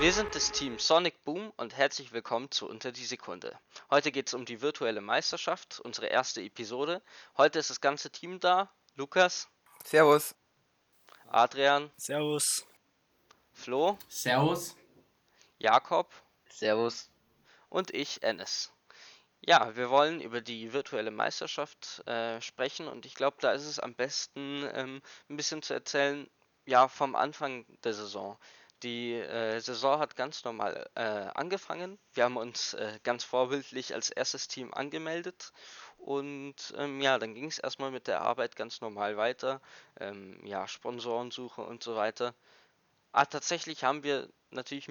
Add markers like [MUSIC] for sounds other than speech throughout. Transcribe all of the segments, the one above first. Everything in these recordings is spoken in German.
Wir sind das Team Sonic Boom und herzlich willkommen zu Unter die Sekunde. Heute geht es um die virtuelle Meisterschaft, unsere erste Episode. Heute ist das ganze Team da. Lukas, Servus. Adrian, Servus. Flo, Servus. Jakob Servus. und ich, Ennis. Ja, wir wollen über die virtuelle Meisterschaft äh, sprechen und ich glaube, da ist es am besten, ähm, ein bisschen zu erzählen, ja, vom Anfang der Saison. Die äh, Saison hat ganz normal äh, angefangen. Wir haben uns äh, ganz vorbildlich als erstes Team angemeldet und ähm, ja, dann ging es erstmal mit der Arbeit ganz normal weiter. Ähm, ja, Sponsorensuche und so weiter. Ah, tatsächlich haben wir natürlich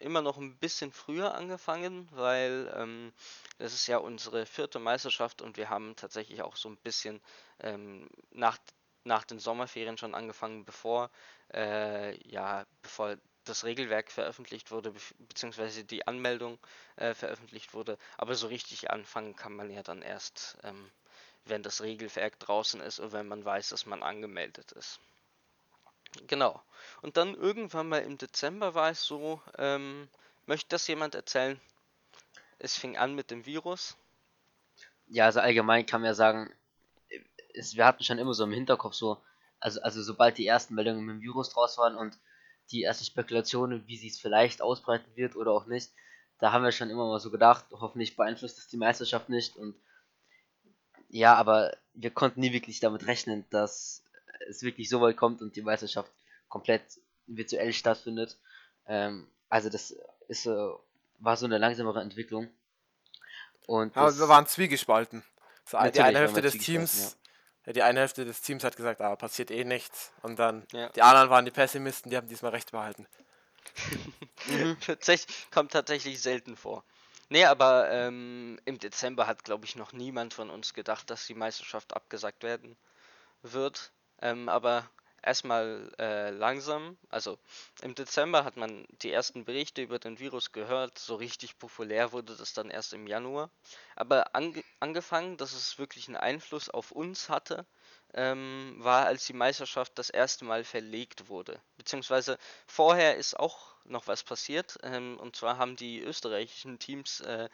immer noch ein bisschen früher angefangen, weil ähm, das ist ja unsere vierte Meisterschaft und wir haben tatsächlich auch so ein bisschen ähm, nach, nach den Sommerferien schon angefangen, bevor, äh, ja, bevor das Regelwerk veröffentlicht wurde, beziehungsweise die Anmeldung äh, veröffentlicht wurde. Aber so richtig anfangen kann man ja dann erst, ähm, wenn das Regelwerk draußen ist und wenn man weiß, dass man angemeldet ist. Genau. Und dann irgendwann mal im Dezember war es so, ähm, möchte das jemand erzählen? Es fing an mit dem Virus. Ja, also allgemein kann man ja sagen, es, wir hatten schon immer so im Hinterkopf so, also, also sobald die ersten Meldungen mit dem Virus draus waren und die ersten Spekulationen, wie sie es vielleicht ausbreiten wird oder auch nicht, da haben wir schon immer mal so gedacht, hoffentlich beeinflusst es die Meisterschaft nicht und ja, aber wir konnten nie wirklich damit rechnen, dass es wirklich so weit kommt und die Meisterschaft komplett virtuell stattfindet. Ähm, also das ist so, war so eine langsamere Entwicklung. Und Aber das, wir waren zwiegespalten. Die eine Hälfte des Teams, ja, die eine Hälfte des Teams hat gesagt, ah, passiert eh nichts. Und dann Ja. die anderen waren die Pessimisten, die haben diesmal recht behalten. [LAUGHS] Tatsächlich, kommt tatsächlich selten vor. Nee, aber ähm, im Dezember hat, glaube ich, noch niemand von uns gedacht, dass die Meisterschaft abgesagt werden wird. Ähm, aber erstmal äh, langsam. Also im Dezember hat man die ersten Berichte über den Virus gehört. So richtig populär wurde das dann erst im Januar. Aber ange angefangen, dass es wirklich einen Einfluss auf uns hatte, ähm, war, als die Meisterschaft das erste Mal verlegt wurde. Beziehungsweise vorher ist auch noch was passiert. Ähm, und zwar haben die österreichischen Teams äh,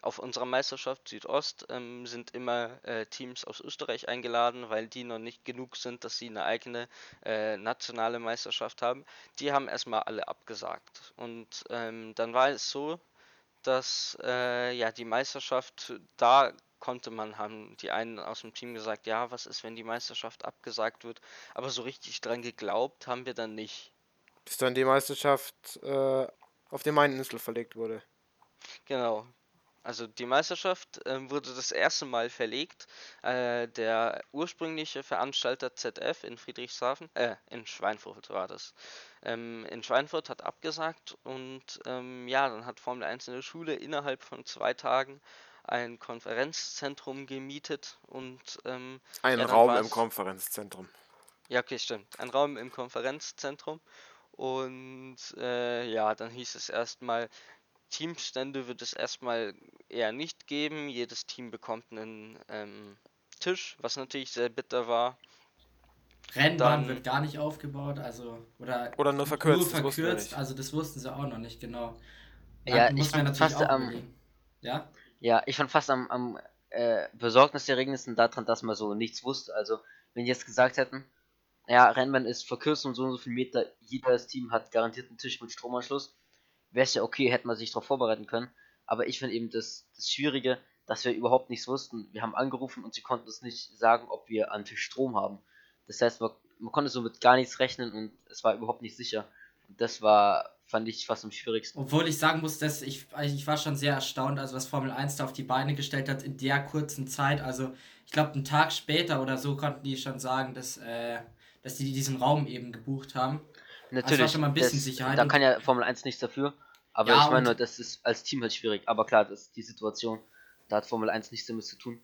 auf unserer Meisterschaft Südost ähm, sind immer äh, Teams aus Österreich eingeladen, weil die noch nicht genug sind, dass sie eine eigene äh, nationale Meisterschaft haben. Die haben erstmal alle abgesagt. Und ähm, dann war es so, dass äh, ja die Meisterschaft da konnte man, haben die einen aus dem Team gesagt, ja, was ist, wenn die Meisterschaft abgesagt wird, aber so richtig dran geglaubt haben wir dann nicht. Bis dann die Meisterschaft äh, auf die Maininsel verlegt wurde. Genau. Also die Meisterschaft ähm, wurde das erste Mal verlegt. Äh, der ursprüngliche Veranstalter ZF in Friedrichshafen, äh, in Schweinfurt war das. Ähm, in Schweinfurt hat abgesagt und ähm, ja, dann hat Formel 1 in der Schule innerhalb von zwei Tagen ein Konferenzzentrum gemietet und ähm, Ein Ja, Raum im Konferenzzentrum. ja, okay, stimmt. Ein Raum im Konferenzzentrum. Und äh, ja, dann hieß es erstmal, Teamstände wird es erstmal eher nicht geben. Jedes Team bekommt einen ähm, Tisch, was natürlich sehr bitter war. Rennbahn Dann- wird gar nicht aufgebaut, also oder Oder nur verkürzt, nur das verkürzt, nicht. also das wussten sie auch noch nicht genau. Ja, Dann ich fand natürlich auch am-. Ja? Ja, ich fand fast am, am äh, besorgniserregendsten daran, dass man so nichts wusste. Also, wenn die jetzt gesagt hätten, ja, Rennbahn ist verkürzt um so und so viel Meter, jedes Team hat garantiert einen Tisch mit Stromanschluss, wäre es ja okay, hätte man sich darauf vorbereiten können. Aber ich finde eben das, das Schwierige, dass wir überhaupt nichts wussten. Wir haben angerufen und sie konnten uns nicht sagen, ob wir einen Tisch Strom haben. Das heißt, man, man konnte so mit gar nichts rechnen und es war überhaupt nicht sicher. Und das war, fand ich, fast am schwierigsten. Obwohl ich sagen muss, dass ich, ich war schon sehr erstaunt, also was Formel 1 da auf die Beine gestellt hat in der kurzen Zeit. Also ich glaube, einen Tag später oder so konnten die schon sagen, dass, äh, dass die diesen Raum eben gebucht haben. Natürlich, schon mal ein bisschen das, Sicherheit da kann ja Formel 1 nichts dafür. Aber Ja, ich meine nur, das ist als Team halt schwierig. Aber klar, das ist die Situation. Da hat Formel 1 nichts damit zu tun.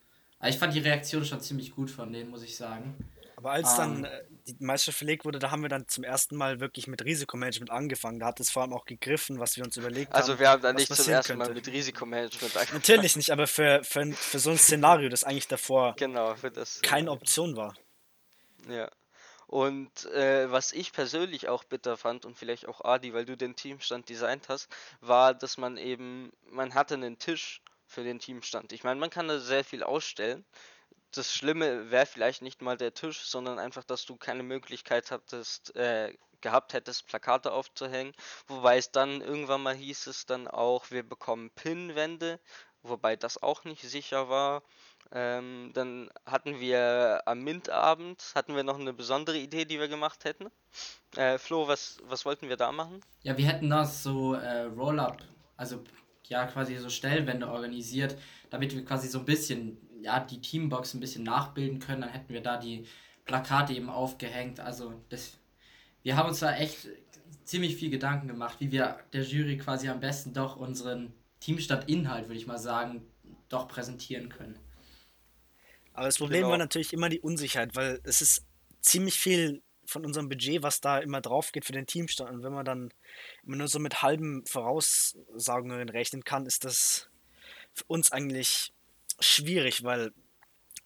Ich fand die Reaktion schon ziemlich gut von denen, muss ich sagen. Aber als Ähm. dann äh, die Meisterschaft verlegt wurde, da haben wir dann zum ersten Mal wirklich mit Risikomanagement angefangen. Da hat es vor allem auch gegriffen, was wir uns überlegt Also haben. wir haben da nicht zum ersten Mal könnte. mit Risikomanagement [LAUGHS] angefangen. Natürlich nicht, aber für, für, für so ein Szenario, das eigentlich davor Genau, das. keine äh, Option war. Ja. Und äh, was ich persönlich auch bitter fand und vielleicht auch Adi, weil du den Teamstand designt hast, war, dass man eben, man hatte einen Tisch für den Teamstand. Ich meine, man kann da sehr viel ausstellen. Das Schlimme wäre vielleicht nicht mal der Tisch, sondern einfach, dass du keine Möglichkeit hattest, äh, gehabt hättest, Plakate aufzuhängen. Wobei es dann irgendwann mal hieß es dann auch, wir bekommen Pinnwände, wobei das auch nicht sicher war. Ähm, dann hatten wir am Mintabend, hatten wir noch eine besondere Idee, die wir gemacht hätten. Äh, Flo, was, was wollten wir da machen? Ja, wir hätten das so äh, Roll-up, also ja, quasi so Stellwände organisiert, damit wir quasi so ein bisschen, ja, die Teambox ein bisschen nachbilden können. Dann hätten wir da die Plakate eben aufgehängt. Also das, wir haben uns da echt ziemlich viel Gedanken gemacht, wie wir der Jury quasi am besten doch unseren Teamstadt-Inhalt, würde ich mal sagen, doch präsentieren können. Aber das Problem Genau. war natürlich immer die Unsicherheit, weil es ist ziemlich viel von unserem Budget, was da immer drauf geht für den Teamstand. Und wenn man dann immer nur so mit halben Voraussagungen rechnen kann, ist das für uns eigentlich schwierig, weil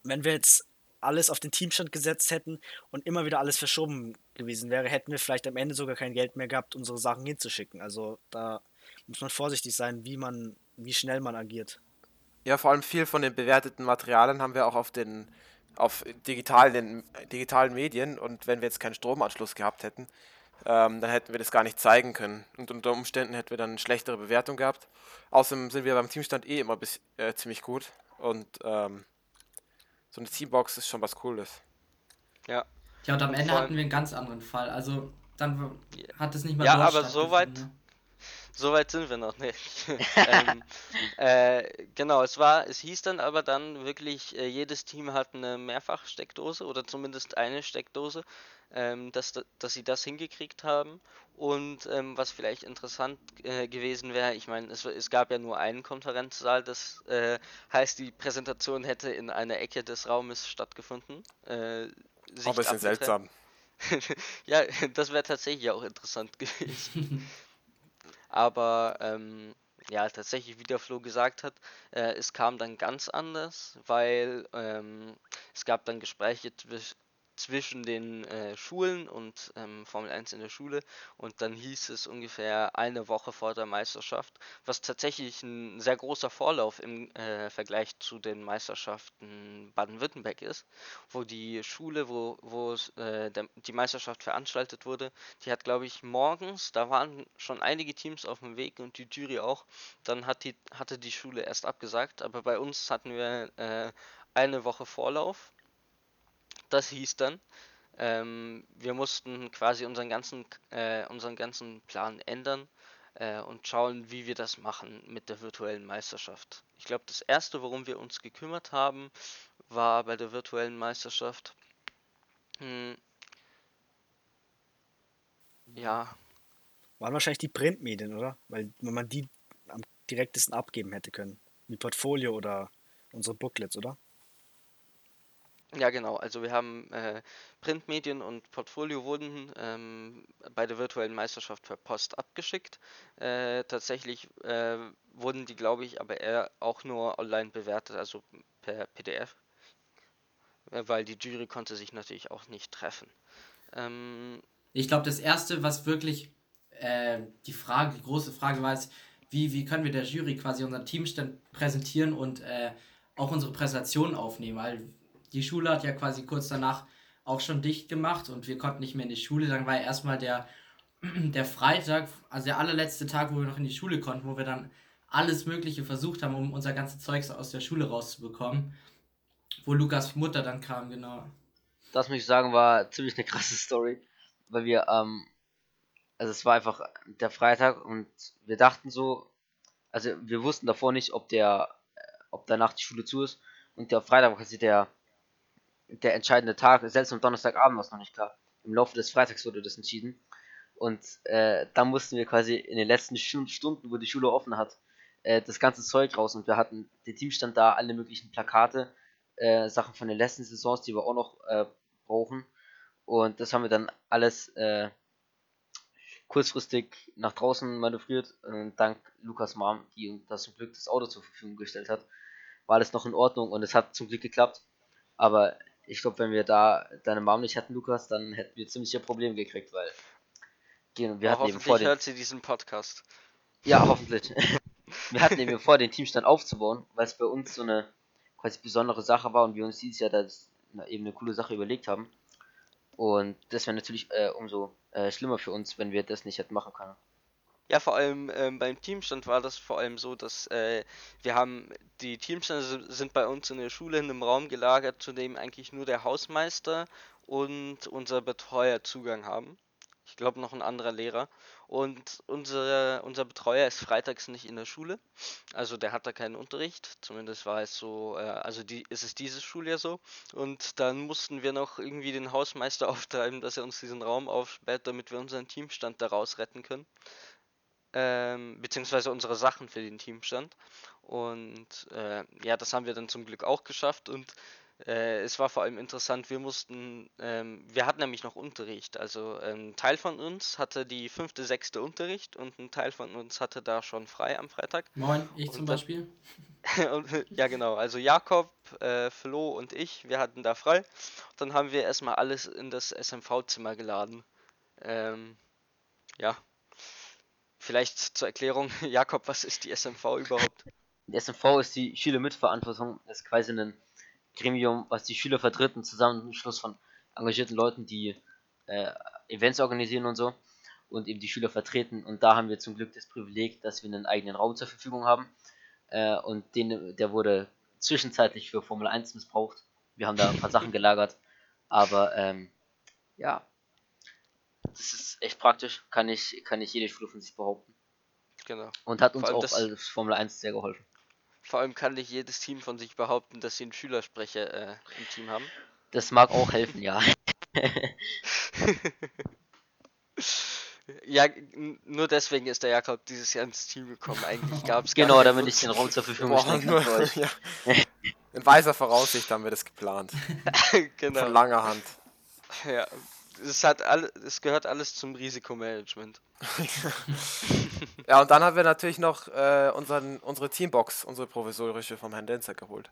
wenn wir jetzt alles auf den Teamstand gesetzt hätten und immer wieder alles verschoben gewesen wäre, hätten wir vielleicht am Ende sogar kein Geld mehr gehabt, unsere Sachen hinzuschicken. Also da muss man vorsichtig sein, wie man, wie schnell man agiert. Ja, vor allem viel von den bewerteten Materialien haben wir auch auf den auf digitalen, digitalen Medien und wenn wir jetzt keinen Stromanschluss gehabt hätten, ähm, dann hätten wir das gar nicht zeigen können. Und unter Umständen hätten wir dann eine schlechtere Bewertung gehabt. Außerdem sind wir beim Teamstand eh immer bis, äh, ziemlich gut und ähm, so eine Teambox ist schon was Cooles. Ja. Ja, und am Ende Vor allem- hatten wir einen ganz anderen Fall. Also dann hat es nicht mal Ja, aber so weit- stattgefunden, ne? So weit sind wir noch nicht. [LAUGHS] ähm, äh, genau, es war, es hieß dann aber dann wirklich, äh, jedes Team hat eine Mehrfachsteckdose oder zumindest eine Steckdose, ähm, dass, da- dass sie das hingekriegt haben. Und ähm, was vielleicht interessant äh, gewesen wäre, ich meine, es, es gab ja nur einen Konferenzsaal, das äh, heißt, die Präsentation hätte in einer Ecke des Raumes stattgefunden. Äh, Auch ein Sicht bisschen seltsam. [LAUGHS] ja, das wäre tatsächlich auch interessant gewesen. [LAUGHS] Aber ähm, ja, tatsächlich, wie der Flo gesagt hat, äh, es kam dann ganz anders, weil ähm, es gab dann Gespräche zwisch zwischen den äh, Schulen und ähm, Formel 1 in der Schule und dann hieß es ungefähr eine Woche vor der Meisterschaft, was tatsächlich ein sehr großer Vorlauf im äh, Vergleich zu den Meisterschaften Baden-Württemberg ist, wo die Schule, wo, wo äh, der, die Meisterschaft veranstaltet wurde, die hat, glaube ich, morgens, da waren schon einige Teams auf dem Weg und die Jury auch. Dann hat die, hatte die Schule erst abgesagt, aber bei uns hatten wir äh, eine Woche Vorlauf. Das hieß dann, ähm, wir mussten quasi unseren ganzen, äh, unseren ganzen Plan ändern äh, und schauen, wie wir das machen mit der virtuellen Meisterschaft. Ich glaube, das erste, worum wir uns gekümmert haben, war bei der virtuellen Meisterschaft. Hm, ja, Waren wahrscheinlich die Printmedien, oder? Weil wenn man die am direktesten abgeben hätte können. Wie Portfolio oder unsere Booklets, oder? Ja, genau. Also wir haben äh, Printmedien und Portfolio wurden ähm, bei der virtuellen Meisterschaft per Post abgeschickt. Äh, tatsächlich äh, wurden die, glaube ich, aber eher auch nur online bewertet, also per PDF, äh, weil die Jury konnte sich natürlich auch nicht treffen. Ähm, Ich glaube, das erste, was wirklich äh, die Frage, die große Frage war, ist, wie, wie können wir der Jury quasi unseren Teamstand präsentieren und äh, auch unsere Präsentation aufnehmen, weil die Schule hat ja quasi kurz danach auch schon dicht gemacht und wir konnten nicht mehr in die Schule. Dann war erstmal der, [CLEARS THROAT] der Freitag, also der allerletzte Tag, wo wir noch in die Schule konnten, wo wir dann alles Mögliche versucht haben, um unser ganzes Zeugs aus der Schule rauszubekommen. Wo Lukas Mutter dann kam, genau. Das muss ich sagen, war ziemlich eine krasse Story, weil wir, ähm, also es war einfach der Freitag und wir dachten so, also wir wussten davor nicht, ob der, ob danach die Schule zu ist und der Freitag war quasi der, der entscheidende Tag, selbst am Donnerstagabend war es noch nicht klar. Im Laufe des Freitags wurde das entschieden und äh, dann mussten wir quasi in den letzten Stu- Stunden, wo die Schule offen hat, äh, das ganze Zeug raus und wir hatten den Teamstand da, alle möglichen Plakate, äh, Sachen von den letzten Saisons, die wir auch noch äh, brauchen. Und das haben wir dann alles äh, kurzfristig nach draußen manövriert. Und dank Lukas Mom, die uns das zum Glück das Auto zur Verfügung gestellt hat, war alles noch in Ordnung und es hat zum Glück geklappt. Aber ich glaube, wenn wir da deine Mom nicht hätten, Lukas, dann hätten wir ziemliche Probleme gekriegt, weil wir hatten eben vor hört sie diesen Podcast. Ja, hoffentlich. wir hatten eben vor, den Teamstand aufzubauen, weil es bei uns so eine quasi besondere Sache war und wir uns dieses Jahr das eben eine coole Sache überlegt haben. Und das wäre natürlich äh, umso äh, schlimmer für uns, wenn wir das nicht hätten machen können. Ja, vor allem ähm, beim Teamstand war das vor allem so, dass äh, wir haben, die Teamstände sind bei uns in der Schule in einem Raum gelagert, zu dem eigentlich nur der Hausmeister und unser Betreuer Zugang haben. Ich glaube noch ein anderer Lehrer. Und unsere, unser Betreuer ist freitags nicht in der Schule. Also der hat da keinen Unterricht. Zumindest war es so, äh, also die, ist es dieses Schuljahr so. Und dann mussten wir noch irgendwie den Hausmeister [LAUGHS] auftreiben, dass er uns diesen Raum aufsperrt, damit wir unseren Teamstand daraus retten können. Ähm, beziehungsweise unsere Sachen für den Teamstand. Und äh, ja, das haben wir dann zum Glück auch geschafft. Und äh, es war vor allem interessant, wir mussten, ähm, wir hatten nämlich noch Unterricht. Also ein ähm, Teil von uns hatte die fünfte, sechste Unterricht und ein Teil von uns hatte da schon frei am Freitag. Moin, ich und zum dann, Beispiel. [LAUGHS] und, ja, genau. Also Jakob, äh, Flo und ich, wir hatten da frei. Dann haben wir erstmal alles in das SMV-Zimmer geladen. Ähm, ja. Vielleicht zur Erklärung, [LAUGHS] Jakob, was ist die SMV überhaupt? Die SMV ist die Schülermitverantwortung, das ist quasi ein Gremium, was die Schüler vertritt, ein Zusammenschluss von engagierten Leuten, die äh, Events organisieren und so und eben die Schüler vertreten. Und da haben wir zum Glück das Privileg, dass wir einen eigenen Raum zur Verfügung haben. Äh, und den, der wurde zwischenzeitlich für Formel 1 missbraucht. Wir haben da ein paar Sachen gelagert. Aber ähm, ja, das ist echt praktisch, kann ich, kann ich jede Schule von sich behaupten. Genau. Und hat uns auch als Formel 1 sehr geholfen. Vor allem kann nicht jedes Team von sich behaupten, dass sie einen Schülersprecher äh, im Team haben. Das mag auch helfen, ja. [LAUGHS] ja, nur deswegen ist der Jakob dieses Jahr ins Team gekommen. Eigentlich gab es Genau, damit ich den Raum zur Verfügung stellen kann. Ja. In weiser Voraussicht haben wir das geplant. [LAUGHS] genau. Von langer Hand. Ja, es, hat all, es gehört alles zum Risikomanagement. [LAUGHS] ja, und dann haben wir natürlich noch äh, unseren, unsere Teambox, unsere provisorische vom Herrn Denzer geholt.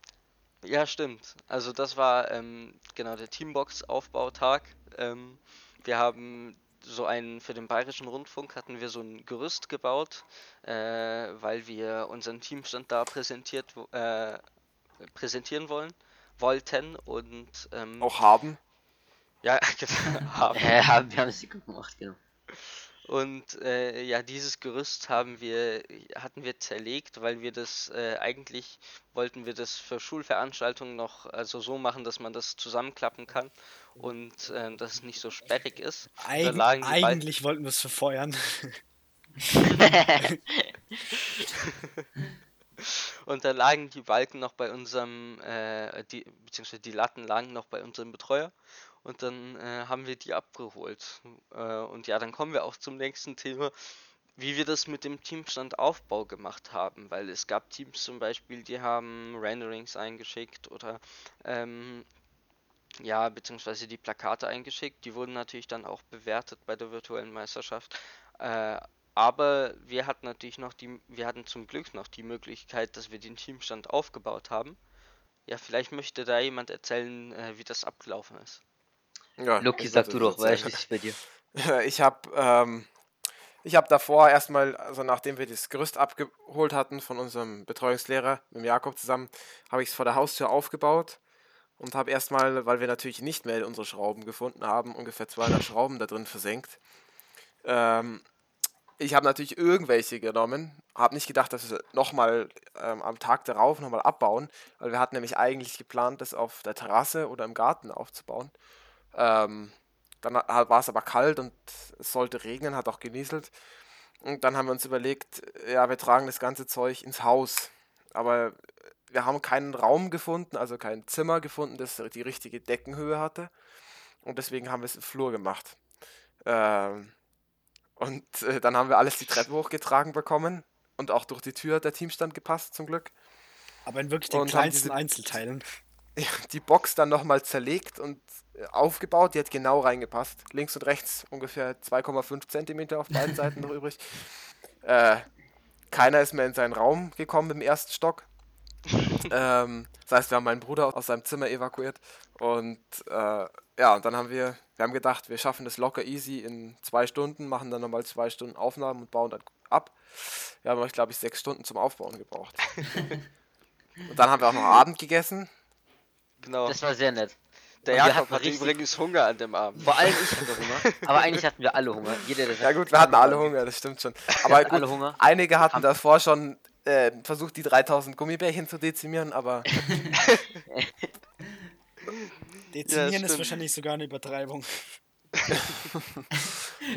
Ja, stimmt. Also das war ähm, genau der Teambox-Aufbautag. Ähm, wir haben so einen, für den Bayerischen Rundfunk hatten wir so ein Gerüst gebaut, äh, weil wir unseren Teamstand da präsentiert, äh, präsentieren wollen, wollten und ähm, auch haben. Ja, [LAUGHS] genau. [LAUGHS] haben. Ja, haben wir haben es gemacht, genau. Und äh, ja, dieses Gerüst haben wir, hatten wir zerlegt, weil wir das äh, eigentlich wollten wir das für Schulveranstaltungen noch also so machen, dass man das zusammenklappen kann und äh, dass es nicht so sperrig ist. Eig eigentlich wollten wir es verfeuern. [LAUGHS] und da lagen die Balken noch bei unserem, äh, die, beziehungsweise die Latten lagen noch bei unserem Betreuer und dann äh, haben wir die abgeholt. Äh, und ja, dann kommen wir auch zum nächsten Thema, wie wir das mit dem Teamstandaufbau gemacht haben, weil es gab Teams zum Beispiel, die haben Renderings eingeschickt oder ähm, ja, beziehungsweise die Plakate eingeschickt. Die wurden natürlich dann auch bewertet bei der virtuellen Meisterschaft. Äh, aber wir hatten natürlich noch die, wir hatten zum Glück noch die Möglichkeit, dass wir den Teamstand aufgebaut haben. Ja, vielleicht möchte da jemand erzählen, äh, wie das abgelaufen ist. Ja, Luki, sag du doch, weil ich bei dir. [LAUGHS] Ich habe ähm, ich habe davor erstmal, also nachdem wir das Gerüst abgeholt hatten von unserem Betreuungslehrer mit Jakob zusammen, habe ich es vor der Haustür aufgebaut und habe erstmal, weil wir natürlich nicht mehr unsere Schrauben gefunden haben, ungefähr 200 Schrauben da drin versenkt. Ähm, ich habe natürlich irgendwelche genommen, habe nicht gedacht, dass wir nochmal ähm, am Tag darauf nochmal abbauen, weil wir hatten nämlich eigentlich geplant, das auf der Terrasse oder im Garten aufzubauen. Ähm, dann war es aber kalt und es sollte regnen, hat auch genieselt. Und dann haben wir uns überlegt, ja, wir tragen das ganze Zeug ins Haus. Aber wir haben keinen Raum gefunden, also kein Zimmer gefunden, das die richtige Deckenhöhe hatte. Und deswegen haben wir es im Flur gemacht. Ähm, und äh, dann haben wir alles die Treppe hochgetragen bekommen. Und auch durch die Tür hat der Teamstand gepasst, zum Glück. Aber in wirklich den und kleinsten Einzelteilen. Die Box dann nochmal zerlegt und äh, aufgebaut. Die hat genau reingepasst. Links und rechts ungefähr 2,5 cm auf beiden Seiten noch [LAUGHS] übrig. Äh, keiner ist mehr in seinen Raum gekommen im ersten Stock. [LAUGHS] ähm, das heißt, wir haben meinen Bruder aus seinem Zimmer evakuiert und äh, ja, und dann haben wir, wir haben gedacht, wir schaffen das locker easy in zwei Stunden, machen dann nochmal zwei Stunden Aufnahmen und bauen dann ab. Wir haben euch, glaube ich, sechs Stunden zum Aufbauen gebraucht. [LAUGHS] und dann haben wir auch noch Abend gegessen. Genau. Das war sehr nett. Der und Jakob hatte richtig- übrigens Hunger an dem Abend. Vor allem ich hatte Hunger, [LAUGHS] aber eigentlich hatten wir alle Hunger. Jeder, der Ja gut, wir hatten alle Hunger, das stimmt schon. Aber hatten gut, alle Hunger. einige hatten Haben- davor schon äh, versucht, die 3000 Gummibärchen zu dezimieren, aber [LAUGHS] Dezimieren ist stimmt. wahrscheinlich sogar eine Übertreibung. [LAUGHS]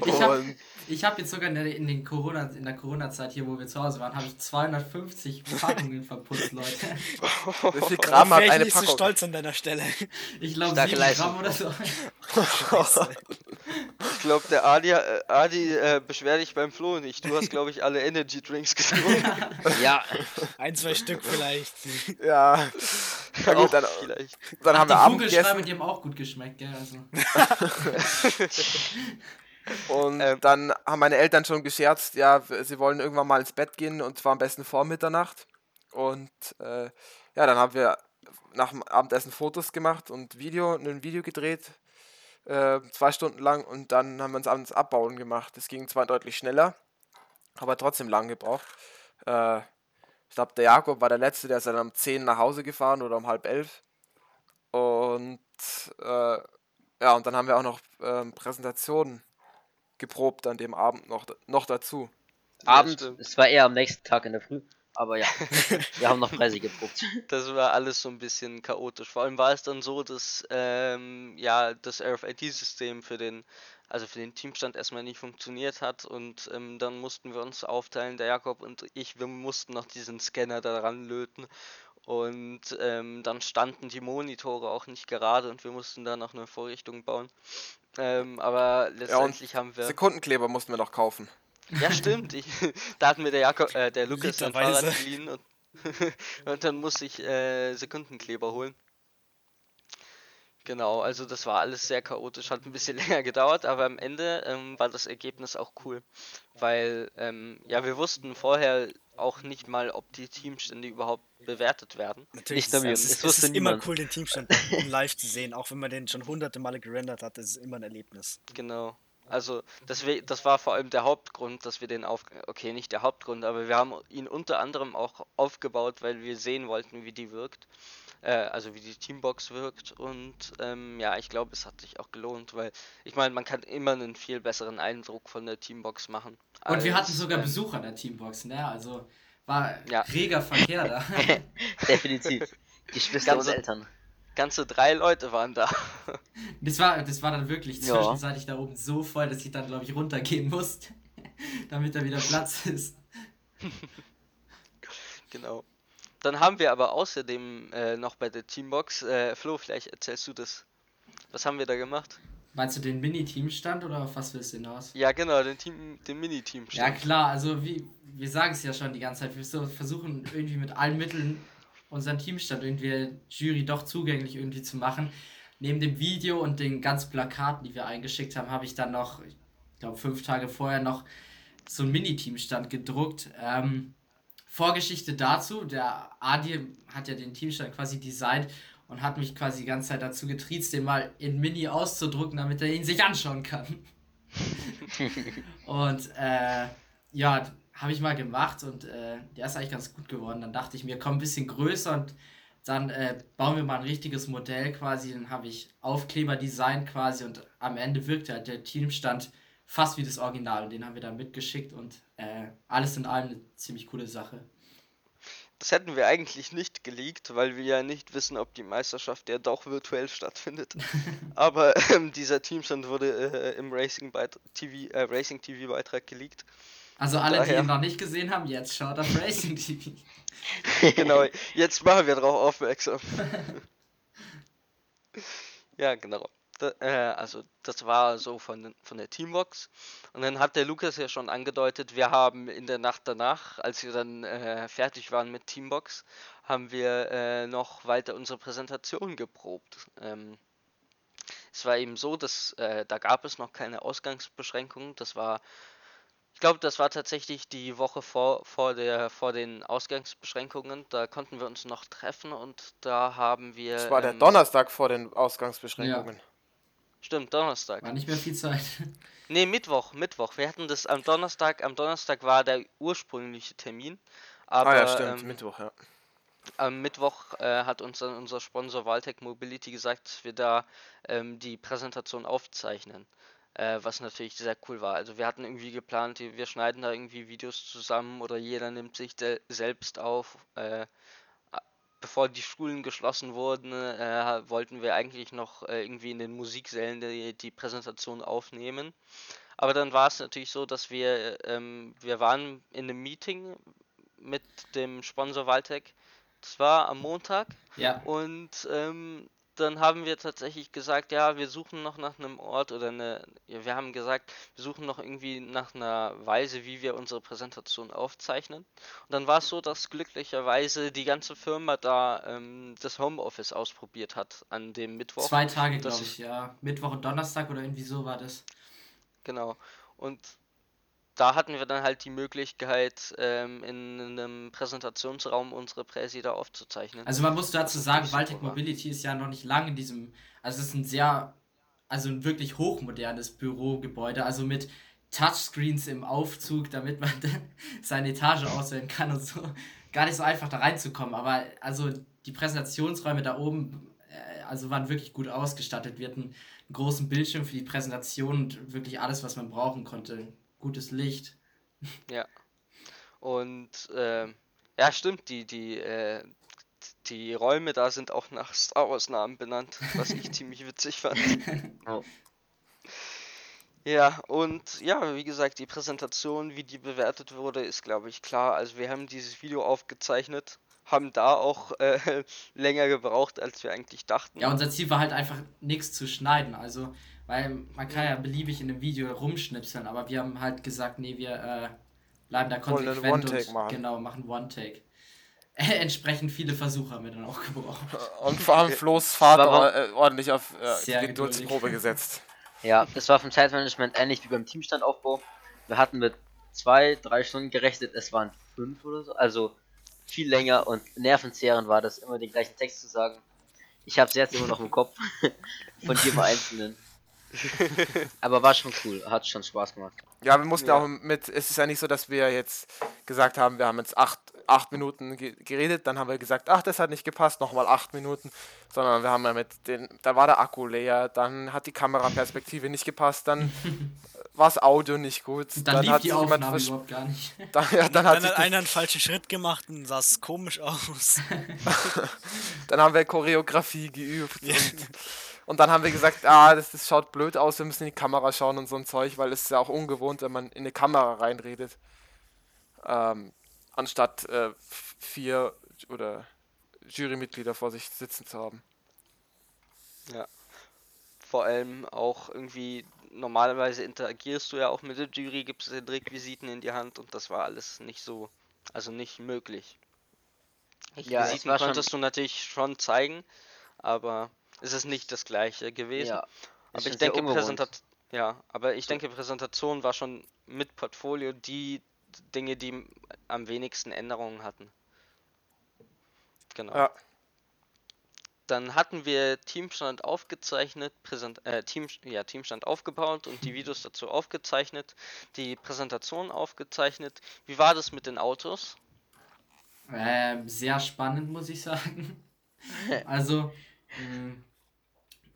Ich habe und ich hab jetzt sogar in der, in, den Corona, in der Corona-Zeit hier, wo wir zu Hause waren, habe ich 250 Packungen verputzt, Leute. wie viel Gramm hat wäre ich eine nicht so Packung? stolz an deiner Stelle. Ich glaube Starke 7 Leistung. Gramm oder so. Ich glaube, der Adi, äh, Adi äh, beschwer dich beim Flo nicht. Du hast, glaube ich, alle Energy Drinks getrunken. Ja, Ein, zwei Stück vielleicht. ja. Na gut, Auch dann, vielleicht. dann haben die wir Abend gegessen die haben auch gut geschmeckt, gell? Also. [LAUGHS] und Ähm. dann haben meine Eltern schon gescherzt, ja, sie wollen irgendwann mal ins Bett gehen und zwar am besten vor Mitternacht. Und äh, ja, dann haben wir nach dem Abendessen Fotos gemacht und Video, ein Video gedreht, äh, zwei Stunden lang und dann haben wir uns abends abbauen gemacht. Das ging zwar deutlich schneller, aber trotzdem lang gebraucht. Äh, ich glaube, der Jakob war der Letzte, der ist dann um 10 nach Hause gefahren oder um halb elf. Und äh, ja, und dann haben wir auch noch ähm, Präsentationen geprobt an dem Abend noch, noch dazu. Abend, es war eher am nächsten Tag in der Früh, aber ja, [LAUGHS] wir haben noch Preise geprobt. Das war alles so ein bisschen chaotisch. Vor allem war es dann so, dass ähm, ja das RFID-System für den, also für den Teamstand erstmal nicht funktioniert hat und ähm, dann mussten wir uns aufteilen, der Jakob und ich, wir mussten noch diesen Scanner daran löten und ähm, dann standen die Monitore auch nicht gerade und wir mussten da noch eine Vorrichtung bauen. Ähm, aber letztendlich haben wir. Sekundenkleber mussten wir noch kaufen. Ja, stimmt. Ich, da hat mir der Jakob, äh, der Lukas sein. Fahrrad geliehen und, [LAUGHS] und dann musste ich äh, Sekundenkleber holen. Genau, also das war alles sehr chaotisch, hat ein bisschen [LAUGHS] länger gedauert, aber am Ende ähm, war das Ergebnis auch cool, weil ähm, ja wir wussten vorher auch nicht mal, ob die Teamstände überhaupt bewertet werden. Natürlich, Nicht wir, es ist, es ist immer cool, den Teamstand [LAUGHS] live zu sehen, auch wenn man den schon hunderte Male gerendert hat. Das ist immer ein Erlebnis. Genau. Also das, das war vor allem der Hauptgrund, dass wir den auf... Okay, nicht der Hauptgrund, aber wir haben ihn unter anderem auch aufgebaut, weil wir sehen wollten, wie die wirkt. Äh, also wie die Teambox wirkt. Und ähm, ja, ich glaube, es hat sich auch gelohnt, weil ich meine, man kann immer einen viel besseren Eindruck von der Teambox machen. Und wir hatten als, sogar ähm, Besuch an der Teambox, ne? Also war Ja. reger Verkehr da. [LAUGHS] Definitiv. Geschwister Ganze- und Eltern. Ganze drei Leute waren da. Das war, das war dann wirklich Ja. zwischenzeitlich da oben so voll, dass ich dann, glaube ich, runtergehen musste, [LAUGHS] damit da wieder Platz ist. Genau. Dann haben wir aber außerdem äh, noch bei der Teambox, äh, Flo, vielleicht erzählst du das. Was haben wir da gemacht? Meinst du den Mini-Teamstand oder auf was willst du hinaus? Ja, genau, den Team, den Mini-Team. Ja klar, also wie, wir sagen es ja schon die ganze Zeit, wir versuchen irgendwie mit allen Mitteln unseren Teamstand irgendwie Jury doch zugänglich irgendwie zu machen. Neben dem Video und den ganzen Plakaten, die wir eingeschickt haben, habe ich dann noch, ich glaube fünf Tage vorher noch so einen Mini-Teamstand gedruckt. Ähm, Vorgeschichte dazu, der Adi hat ja den Teamstand quasi designt und hat mich quasi die ganze Zeit dazu getriezt, den mal in Mini auszudrucken, damit er ihn sich anschauen kann. [LAUGHS] und äh, ja, habe ich mal gemacht und äh, der ist eigentlich ganz gut geworden. Dann dachte ich mir, komm ein bisschen größer und dann äh, bauen wir mal ein richtiges Modell quasi. Dann habe ich Aufkleber designt quasi und am Ende wirkte halt der Teamstand fast wie das Original und den haben wir dann mitgeschickt und äh, alles in allem eine ziemlich coole Sache. Das hätten wir eigentlich nicht geleakt, weil wir ja nicht wissen, ob die Meisterschaft ja doch virtuell stattfindet. [LAUGHS] Aber ähm, dieser Teamstand wurde äh, im Racing, TV, äh, Racing TV Beitrag geleakt. Also alle, die daher- ihn noch nicht gesehen haben, jetzt schaut auf Racing TV. [LAUGHS] Genau, jetzt machen wir darauf aufmerksam. [LAUGHS] ja, genau. Da, äh, also das war so von, den- von der Teambox. Und dann hat der Lukas ja schon angedeutet, wir haben in der Nacht danach, als wir dann äh, fertig waren mit Teambox, haben wir äh, noch weiter unsere Präsentation geprobt. Ähm, es war eben so, dass äh, da gab es noch keine Ausgangsbeschränkungen. Das war Ich glaube, das war tatsächlich die Woche vor, vor, der, vor den Ausgangsbeschränkungen. Da konnten wir uns noch treffen und da haben wir. Das war der ähm, Donnerstag vor den Ausgangsbeschränkungen. Stimmt, Donnerstag. War nicht mehr viel Zeit. [LAUGHS] Nee, Mittwoch, Mittwoch. Wir hatten das am Donnerstag. Am Donnerstag war der ursprüngliche Termin. Aber ah ja, stimmt, ähm, Mittwoch, ja. am Mittwoch äh, hat uns dann unser Sponsor Valtech Mobility gesagt, dass wir da ähm, die Präsentation aufzeichnen. Äh, was natürlich sehr cool war. Also wir hatten irgendwie geplant, wir schneiden da irgendwie Videos zusammen oder jeder nimmt sich selbst auf. Äh, bevor die Schulen geschlossen wurden, äh, wollten wir eigentlich noch äh, irgendwie in den Musiksälen die, die Präsentation aufnehmen. Aber dann war es natürlich so, dass wir, ähm, wir waren in einem Meeting mit dem Sponsor Valtech. Das war am Montag Ja. und ähm, dann haben wir tatsächlich gesagt, ja, wir suchen noch nach einem Ort oder eine, ja, wir haben gesagt, wir suchen noch irgendwie nach einer Weise, wie wir unsere Präsentation aufzeichnen. Und dann war es so, dass glücklicherweise die ganze Firma da ähm, das Homeoffice ausprobiert hat an dem Mittwoch. Zwei Tage, glaube ich, ja. Mittwoch und Donnerstag oder irgendwie so war das. Genau. Und da hatten wir dann halt die Möglichkeit, ähm, in einem Präsentationsraum unsere Präsi da aufzuzeichnen. Also man muss dazu sagen, Valtech. Mobility ist ja noch nicht lange in diesem, also es ist ein sehr, also ein wirklich hochmodernes Bürogebäude, also mit Touchscreens im Aufzug, damit man [LAUGHS] seine Etage auswählen kann und so. Gar nicht so einfach da reinzukommen, aber also die Präsentationsräume da oben, äh, also waren wirklich gut ausgestattet. Wir hatten einen großen Bildschirm für die Präsentation und wirklich alles, was man brauchen konnte. Gutes Licht. Und ähm, ja, stimmt, die, die, äh, die Räume da sind auch nach Star Wars Namen benannt, was ich [LAUGHS] ziemlich witzig fand. [LAUGHS] Oh. Ja, und ja, wie gesagt, die Präsentation, wie die bewertet wurde, ist, glaube ich, klar. Also wir haben dieses Video aufgezeichnet, haben da auch äh, [LAUGHS] länger gebraucht, als wir eigentlich dachten. Ja, unser Ziel war halt einfach nichts zu schneiden. Also, weil man kann ja beliebig in einem Video rumschnipseln, aber wir haben halt gesagt, nee, wir äh, bleiben da konsequent und machen. genau, machen One-Take. [LAUGHS] Entsprechend viele Versuche haben wir dann auch gebraucht. [LAUGHS] Und vor allem Flo's Vater Aber- äh, ordentlich auf äh, die Geduldsprobe [LAUGHS] gesetzt. Ja, das war vom Zeitmanagement ähnlich wie beim Teamstandaufbau. Wir hatten mit zwei, drei Stunden gerechnet, es waren fünf oder so. Also viel länger und nervenzehrend war das, immer den gleichen Text zu sagen. Ich habe es jetzt immer noch im Kopf von jedem Einzelnen. [LAUGHS] Aber war schon cool, hat schon Spaß gemacht. Ja, wir mussten Ja. auch mit, es ist ja nicht so, dass wir jetzt gesagt haben, wir haben jetzt acht, acht Minuten ge geredet, dann haben wir gesagt, ach, das hat nicht gepasst, nochmal acht Minuten, sondern wir haben ja mit den, da war der Akku leer, dann hat die Kameraperspektive nicht gepasst, dann [LAUGHS] war das Audio nicht gut, Dann, lief hat die sich jemand Aufnahme versch- überhaupt gar nicht. [LAUGHS] dann, ja, dann, Dann hat hat einer einen falschen Schritt gemacht und sah es komisch aus. dann haben wir Choreografie geübt und, und dann haben wir gesagt, ah, das, das schaut blöd aus, wir müssen in die Kamera schauen und so ein Zeug, weil es ist ja auch ungewohnt, wenn man in eine Kamera reinredet. Ähm, anstatt äh, f- vier oder Jurymitglieder vor sich sitzen zu haben. Vor allem auch irgendwie, normalerweise interagierst du ja auch mit der Jury, gibst den Requisiten in die Hand und das war alles nicht so, also nicht möglich. Ja, es Requisiten schon- konntest du natürlich schon zeigen, aber es ist nicht das gleiche gewesen. Ja, aber ich denke. Präsentat ja, aber ich denke, Präsentation war schon mit Portfolio die Dinge, die am wenigsten Änderungen hatten. Genau. Ja. Dann hatten wir Teamstand aufgezeichnet, Präsent äh, Team ja, Teamstand aufgebaut und die [LAUGHS] Videos dazu aufgezeichnet, die Präsentation aufgezeichnet. Wie war das mit den Autos? Ähm, sehr spannend, muss ich sagen. [LAUGHS] Also,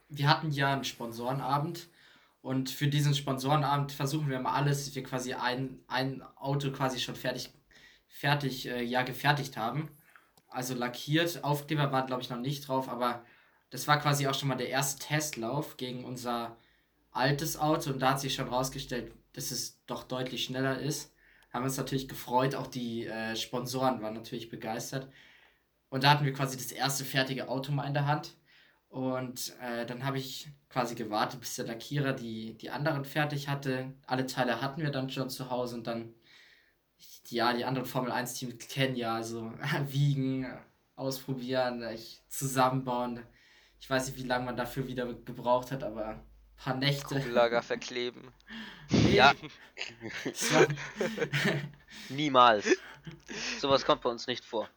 wir hatten ja einen Sponsorenabend und für diesen Sponsorenabend versuchen wir mal alles, dass wir quasi ein, ein Auto quasi schon fertig, fertig, äh, ja, gefertigt haben. Also lackiert, Aufkleber war glaube ich noch nicht drauf, aber das war quasi auch schon mal der erste Testlauf gegen unser altes Auto und da hat sich schon rausgestellt, dass es doch deutlich schneller ist haben uns natürlich gefreut. Auch die äh, Sponsoren waren natürlich begeistert. Und da hatten wir quasi das erste fertige Auto mal in der Hand. Und äh, dann habe ich quasi gewartet, bis der Lackierer die, die anderen fertig hatte. Alle Teile hatten wir dann schon zu Hause und dann, ja, die anderen Formel 1-Teams kennen ja, also [LAUGHS] wiegen, ausprobieren, zusammenbauen. Ich weiß nicht, wie lange man dafür wieder gebraucht hat, aber paar Nächte. Kugellager [LAUGHS] verkleben. Ja, [LAUGHS] niemals. Sowas kommt bei uns nicht vor.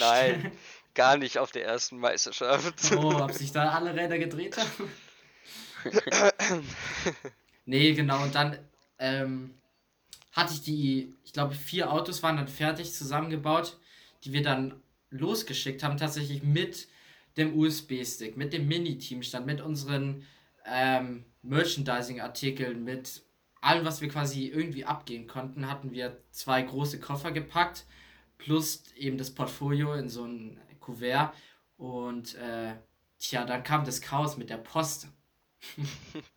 Nein, gar nicht auf der ersten Meisterschaft. Oh, ob sich da alle Räder gedreht haben? [LAUGHS] nee, genau, und dann ähm, hatte ich die, ich glaube, vier Autos waren dann fertig zusammengebaut, die wir dann losgeschickt haben, tatsächlich mit dem USB-Stick, mit dem Mini-Teamstand, mit unseren ähm, Merchandising-Artikeln, mit allem, was wir quasi irgendwie abgehen konnten, hatten wir zwei große Koffer gepackt, plus eben das Portfolio in so ein Kuvert. Und äh, tja, dann kam das Chaos mit der Post. [LAUGHS]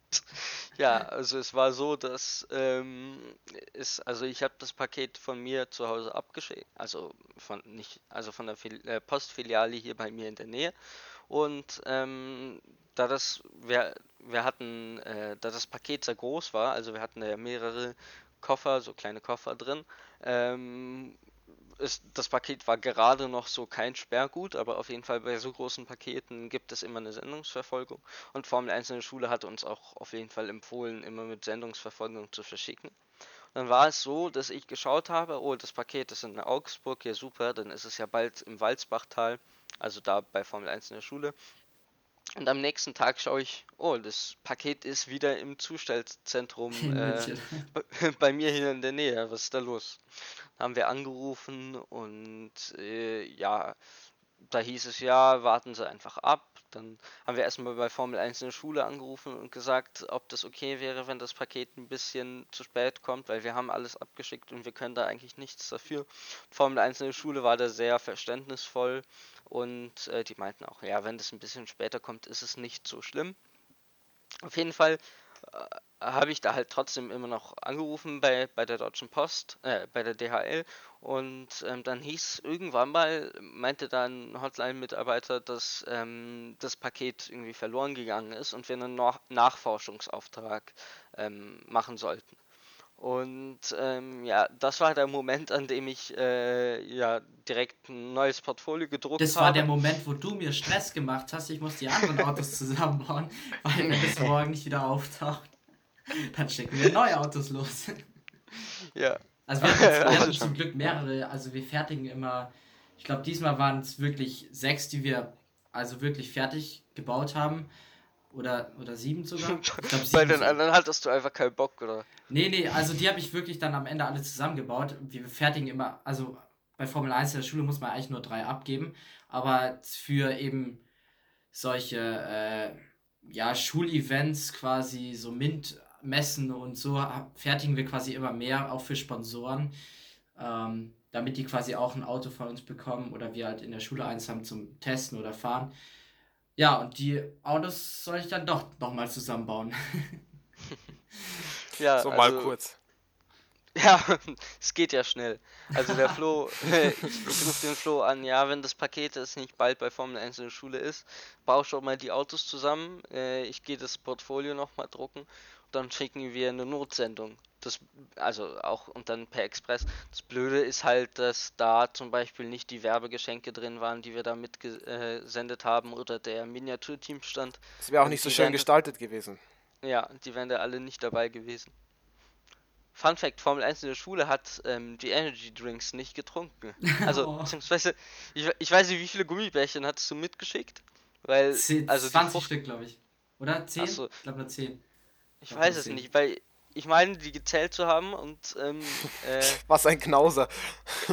Ja, also es war so, dass ähm, es, also ich habe das Paket von mir zu Hause abgeschickt, also von nicht, also von der Fil äh, Postfiliale hier bei mir in der Nähe. Und ähm, da das, wir, wir hatten, äh, da das Paket sehr groß war, also wir hatten ja mehrere Koffer, so kleine Koffer drin, ähm, ist, das Paket war gerade noch so kein Sperrgut, aber auf jeden Fall bei so großen Paketen gibt es immer eine Sendungsverfolgung. Und Formel 1 in der Schule hat uns auch auf jeden Fall empfohlen, immer mit Sendungsverfolgung zu verschicken. Dann war es so, dass ich geschaut habe, oh, das Paket ist in Augsburg, ja super, dann ist es ja bald im Walzbachtal, also da bei Formel 1 in der Schule. Und am nächsten Tag schaue ich, oh, das Paket ist wieder im Zustellzentrum [LAUGHS] äh, [LAUGHS] bei mir hier in der Nähe. Was ist da los? Haben wir angerufen und äh, ja, da hieß es ja, warten Sie einfach ab. Dann haben wir erstmal bei Formel 1 in der Schule angerufen und gesagt, ob das okay wäre, wenn das Paket ein bisschen zu spät kommt, weil wir haben alles abgeschickt und wir können da eigentlich nichts dafür. Formel 1 in der Schule war da sehr verständnisvoll und äh, die meinten auch, ja, wenn das ein bisschen später kommt, ist es nicht so schlimm. Auf jeden Fall äh, habe ich da halt trotzdem immer noch angerufen bei, bei der Deutschen Post, äh, bei der DHL und ähm, dann hieß irgendwann mal, meinte dann ein Hotline-Mitarbeiter, dass ähm, das Paket irgendwie verloren gegangen ist und wir einen Nach Nachforschungsauftrag ähm, machen sollten. Und ähm, ja, das war der Moment, an dem ich äh, ja direkt ein neues Portfolio gedruckt Das habe. war der Moment, wo du mir Stress gemacht hast. Ich muss die anderen Autos zusammenbauen, [LAUGHS] weil wenn es morgen nicht wieder auftaucht, dann schicken wir neue Autos los. Ja, Also wir hatten, wir [LAUGHS] Also zum Glück mehrere, also wir fertigen immer, ich glaube diesmal waren es wirklich sechs, die wir also wirklich fertig gebaut haben. Oder, oder sieben sogar. Ich glaub, [LAUGHS] bei sieben den sogar. anderen hattest du einfach keinen Bock, oder? Nee, nee, also die habe ich wirklich dann am Ende alle zusammengebaut. Wir fertigen immer, also bei Formel 1 in der Schule muss man eigentlich nur drei abgeben, aber für eben solche äh, ja, Schulevents quasi, so MINT-Messen und so, fertigen wir quasi immer mehr, auch für Sponsoren, ähm, damit die quasi auch ein Auto von uns bekommen oder wir halt in der Schule eins haben zum Testen oder Fahren. Ja, und die Autos soll ich dann doch nochmal zusammenbauen. Ja, so mal also- kurz. [LAUGHS] Ja, es geht ja schnell. Also der Flo, ich, [LAUGHS] ich rufe den Flo an, ja, wenn das Paket jetzt nicht bald bei Formel 1 in der Schule ist, baue schon mal die Autos zusammen, äh, ich gehe das Portfolio nochmal drucken, dann schicken wir eine Notsendung. Das, also auch und dann per Express. Das Blöde ist halt, dass da zum Beispiel nicht die Werbegeschenke drin waren, die wir da mitgesendet haben oder der Miniaturteamstand. Es wäre auch und nicht so schön werden- gestaltet gewesen. Ja, die wären da alle nicht dabei gewesen. Fun Fact: Formel 1 in der Schule hat ähm, die Energy Drinks nicht getrunken. Also, Oh. [LAUGHS] beziehungsweise, ich, ich weiß nicht, wie viele Gummibärchen hattest du mitgeschickt? Weil, Zehn, also die 20 Frucht, Stück, glaube ich. Oder 10? Ach so. Ich glaube nur 10. ich weiß es nicht, weil ich meine, die gezählt zu haben und ähm, [LAUGHS] äh, Was ein Knauser.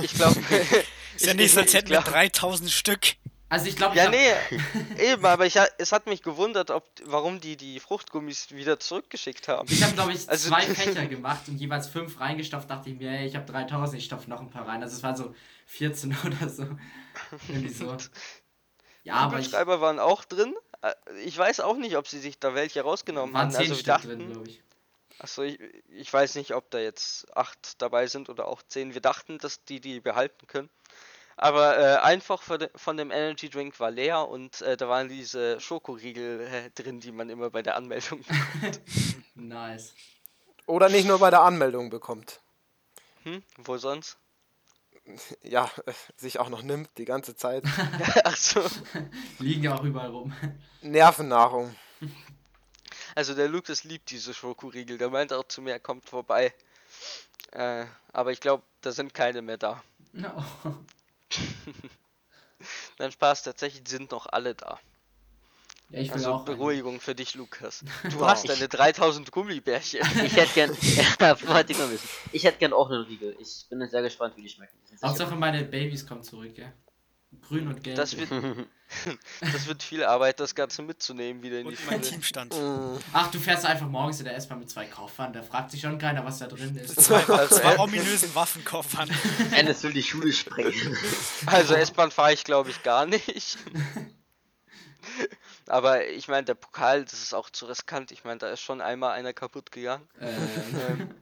ich glaube. [LAUGHS] [LAUGHS] Ist ja nicht so, als hätten wir 3000 Stück. Also ich glaube, Ja, ich hab- nee, eben, aber ich, ha- es hat mich gewundert, ob, warum die die Fruchtgummis wieder zurückgeschickt haben. ich habe, glaube ich, Also- zwei Fächer gemacht und jeweils fünf reingestopft. Dachte ich mir, ey, ich habe 3000, ich stopfe noch ein paar rein. Also es waren so 14 oder so. Irgendwie so. Ja, aber Kugelschreiber waren auch drin. Äh, Ich weiß auch nicht, ob sie sich da welche rausgenommen haben. 10 Also wir Stück dachten, drin, glaube ich. Achso, ich, ich weiß nicht, ob da jetzt acht dabei sind oder auch zehn. Wir dachten, dass die die behalten können. Aber äh, einfach von, de von dem Energy Drink war leer und äh, da waren diese Schokoriegel äh, drin, die man immer bei der Anmeldung. [LAUGHS] Nice. Oder nicht nur bei der Anmeldung bekommt. hm? Wo sonst? Ja, [LAUGHS] sich auch noch nimmt die ganze Zeit. [LAUGHS] Achso. [LAUGHS] Liegen ja auch überall rum. Nervennahrung. Also der Lukas liebt diese Schokoriegel. Der meint auch zu mir, er kommt vorbei. Äh, aber ich glaube, da sind keine mehr da. No. Nein, Spaß, tatsächlich sind noch alle da. Ja, ich will Also auch. einen. Beruhigung für dich, Lukas. [LAUGHS] Du Wow. hast deine 3000 Gummibärchen. Ich hätte gern. [LAUGHS] [LAUGHS] ja, wollte ich mal wissen. Ich hätte gern auch einen Riegel. Ich bin sehr gespannt, wie die schmecken. Die Hauptsache meine Babys kommen zurück, ja. Grün und gelb. Das wird, das wird viel Arbeit, das Ganze mitzunehmen wieder in die Und mein Schule. Teamstand. Ach, du fährst einfach morgens in der S-Bahn mit zwei Koffern. Da fragt sich schon keiner, was da drin ist. Zwei, Also, zwei äh, ominösen Waffenkoffern. Ennis will die Schule sprengen. Also S-Bahn fahre ich glaube ich gar nicht. Aber ich meine, der Pokal, das ist auch zu riskant. Ich meine, da ist schon einmal einer kaputt gegangen. [LAUGHS] ähm, Ähm,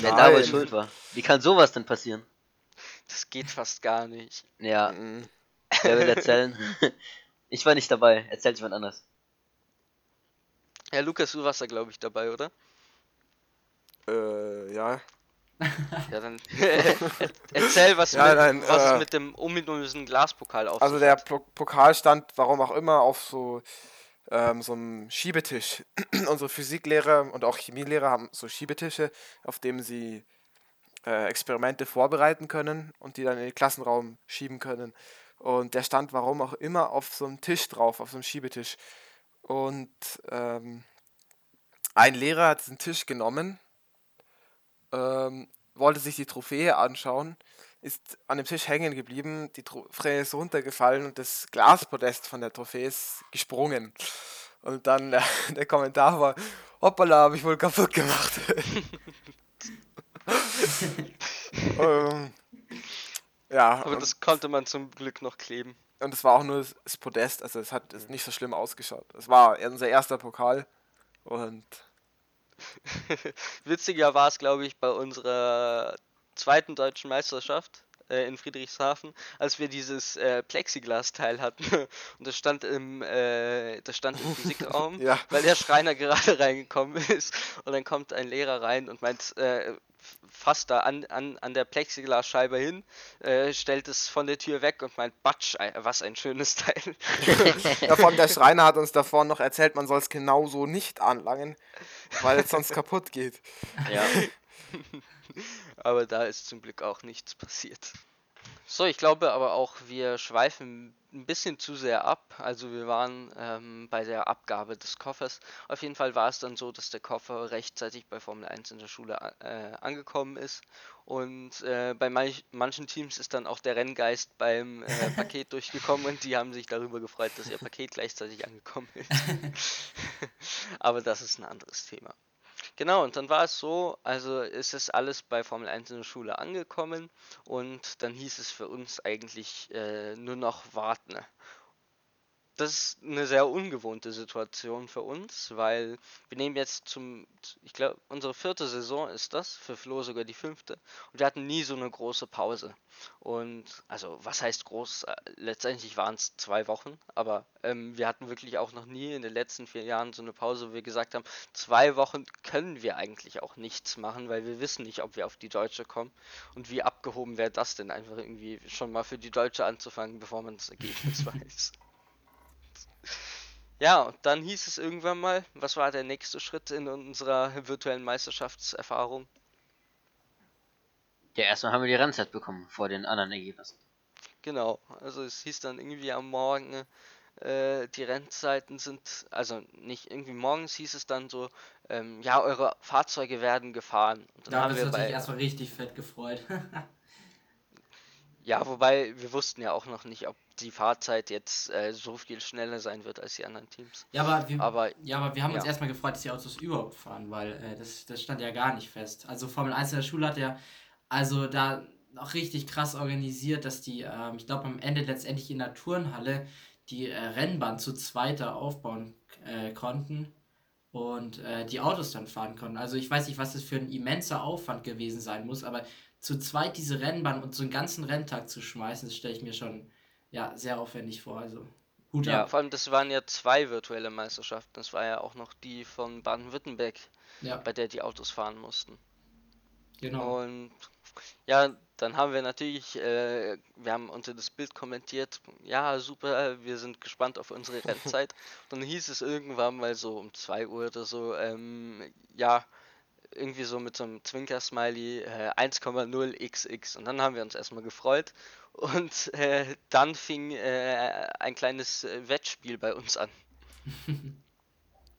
Wer da wohl schuld war. Wie kann sowas denn passieren? das geht fast gar nicht. Ja, Mhm. wer will [LAUGHS] erzählen? [LAUGHS] ich war nicht dabei. Erzählt jemand anders. Ja, Lukas, du warst da glaube ich dabei, oder? Äh, ja. Ja, dann [LAUGHS] erzähl, was, Ja, mit, nein, was äh, mit dem ominösen Glaspokal auf Also der. Po- Pokal stand, warum auch immer, auf so, ähm, so einem Schiebetisch. [CLEARS THROAT] Unsere Physiklehrer und auch Chemielehrer haben so Schiebetische, auf dem sie äh, Experimente vorbereiten können und die dann in den Klassenraum schieben können. Und der stand, warum auch immer, auf so einem Tisch drauf, auf so einem Schiebetisch. Und ähm, ein Lehrer hat diesen Tisch genommen, ähm, wollte sich die Trophäe anschauen, ist an dem Tisch hängen geblieben, die Trophäe ist runtergefallen und das Glaspodest von der Trophäe ist gesprungen. Und dann äh, [LAUGHS] der Kommentar war, hoppala, habe ich wohl kaputt gemacht. [LAUGHS] ähm, ja, Aber das konnte man zum Glück noch kleben. und es war auch nur das Podest, also es hat es nicht so schlimm ausgeschaut. Es war unser erster Pokal und [LAUGHS] Witziger war es, glaube ich, bei unserer zweiten deutschen Meisterschaft äh, in Friedrichshafen, als wir dieses äh, Plexiglas-Teil hatten. [LAUGHS] Und das stand im, äh, das stand im [LAUGHS] Physikraum, Ja. weil der Schreiner gerade reingekommen ist. Und dann kommt ein Lehrer rein und meint, äh, fasst da an, an, an der Plexiglasscheibe hin, äh, stellt es von der Tür weg und meint, Batsch, was ein schönes Teil. ja, vor allem der Schreiner hat uns davor noch erzählt, man soll es genauso nicht anlangen, weil es sonst kaputt geht. Ja. [LAUGHS] Aber da ist zum Glück auch nichts passiert. So, ich glaube aber auch, wir schweifen ein bisschen zu sehr ab. Also wir waren ähm, bei der Abgabe des Koffers. Auf jeden Fall war es dann so, dass der Koffer rechtzeitig bei Formel 1 in der Schule äh, angekommen ist. Und äh, bei manch, manchen Teams ist dann auch der Renngeist beim äh, [LAUGHS] Paket durchgekommen und die haben sich darüber gefreut, dass ihr Paket gleichzeitig angekommen ist. [LAUGHS] [LAUGHS] aber das ist ein anderes Thema. Genau, und dann war es so, also ist es alles bei Formel 1 in der Schule angekommen und dann hieß es für uns eigentlich äh, nur noch warten. Das ist eine sehr ungewohnte Situation für uns, weil wir nehmen jetzt zum, ich glaube, unsere vierte Saison ist das, für Flo sogar die fünfte. Und wir hatten nie so eine große Pause. Und, also, was heißt groß? Letztendlich waren es zwei Wochen, aber ähm, wir hatten wirklich auch noch nie in den letzten vier Jahren so eine Pause, wo wir gesagt haben, zwei Wochen können wir eigentlich auch nichts machen, weil wir wissen nicht, ob wir auf die Deutsche kommen. Und wie abgehoben wäre das denn, einfach irgendwie schon mal für die Deutsche anzufangen, bevor man das Ergebnis [LAUGHS] weiß. Ja, und dann hieß es irgendwann mal, was war der nächste Schritt in unserer virtuellen Meisterschaftserfahrung? Ja, erstmal haben wir die Rennzeit bekommen vor den anderen Ergebnissen. Genau, also es hieß dann irgendwie am Morgen, äh, die Rennzeiten sind, also nicht irgendwie morgens hieß es dann so, ähm, ja, eure Fahrzeuge werden gefahren. Und dann Da haben wir uns natürlich erstmal richtig fett gefreut. [LAUGHS] ja, wobei wir wussten ja auch noch nicht, ob die Fahrzeit jetzt äh, so viel schneller sein wird als die anderen Teams. ja, aber wir, Aber ja, aber wir haben uns ja. erstmal gefreut, dass die Autos überhaupt fahren, weil äh, das, das stand ja gar nicht fest. Also Formel 1 in der Schule hat ja also da noch richtig krass organisiert, dass die, ähm, ich glaube am Ende letztendlich in der Turnhalle die äh, Rennbahn zu zweiter aufbauen äh, konnten und äh, die Autos dann fahren konnten. Also ich weiß nicht, was das für ein immenser Aufwand gewesen sein muss, aber zu zweit diese Rennbahn und so einen ganzen Renntag zu schmeißen, das stelle ich mir schon ja, sehr aufwendig vor. Also Hut ja, ab. vor allem das waren ja zwei virtuelle Meisterschaften. Das war ja auch noch die von Baden-Württemberg, Ja, bei der die Autos fahren mussten. genau. Und Ja, dann haben wir natürlich, äh, wir haben unter das Bild kommentiert, ja, super, wir sind gespannt auf unsere [LAUGHS] Rennzeit. Dann hieß es irgendwann mal so um 2 Uhr oder so, ähm, ja, irgendwie so mit so einem Zwinker-Smiley äh, 1,0xx. Und dann haben wir uns erstmal gefreut. Und äh, dann fing äh, ein kleines äh, Wettspiel bei uns an. [LAUGHS]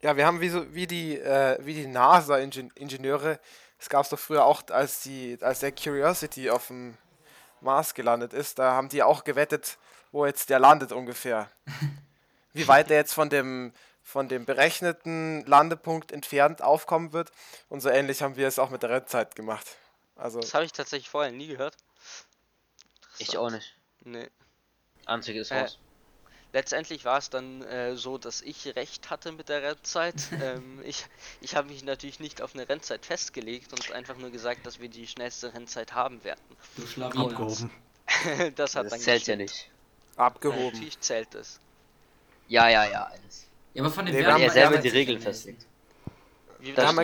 Ja, wir haben wie, so, wie die, äh, wie die NASA-Ingenieure, es gab es doch früher auch, als, die, als der Curiosity auf dem Mars gelandet ist, da haben die auch gewettet, wo jetzt der landet ungefähr. [LAUGHS] Wie weit der jetzt von dem, von dem berechneten Landepunkt entfernt aufkommen wird. Und so ähnlich haben wir es auch mit der Rendzeit gemacht. Also, Das habe ich tatsächlich vorher nie gehört. Ich auch nicht. Nee. Anzeige ist Äh, raus. Letztendlich war es dann äh, so, dass ich recht hatte mit der Rennzeit. [LAUGHS] ähm, ich ich habe mich natürlich nicht auf eine Rennzeit festgelegt und einfach nur gesagt, dass wir die schnellste Rennzeit haben werden. Du Schlawiner. Abgehoben. [LAUGHS] das hat Das dann zählt ja gestimmt. nicht. abgehoben. Natürlich zählt es. Ja, ja, ja, alles. Ja, aber von den Nee, wir Wenn haben er ja selber Werten- die Regeln festlegt. Wir haben,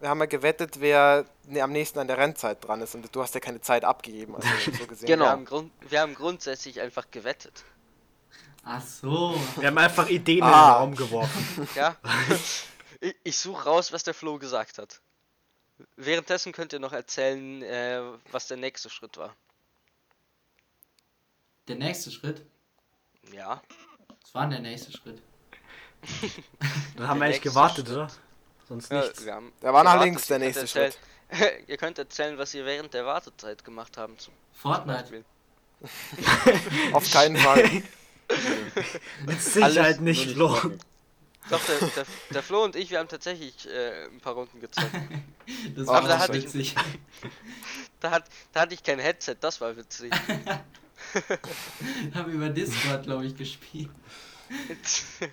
wir haben ja gewettet, wer ne, am nächsten an der Rennzeit dran ist. Und du hast ja keine Zeit abgegeben. Also [LAUGHS] so gesehen. Genau. wir, haben Grund, wir haben grundsätzlich einfach gewettet. Ach so. Wir haben einfach Ideen in Ah. den Raum geworfen. [LAUGHS] Ja? [LAUGHS] ich ich suche raus, was der Flo gesagt hat. Währenddessen könnt ihr noch erzählen, äh, was der nächste Schritt war. Der nächste Schritt. Ja. Was war denn der nächste Schritt? [LAUGHS] Dann haben wir eigentlich gewartet, oder? Sonst Ja, nichts. wir haben Der war nach links, der nächste erzählen- [LAUGHS] ihr könnt erzählen, was ihr während der Wartezeit gemacht haben. Zum Fortnite. [LAUGHS] Auf keinen Fall. Mit Sicherheit nicht, Flo. Doch, der, der, der Flo und ich, wir haben tatsächlich äh, ein paar Runden gezockt. Das Aber war da auch hatte ich- witzig. Da, hat, da hatte ich kein Headset, das war witzig. Haben über Discord, glaube ich, gespielt. [LAUGHS]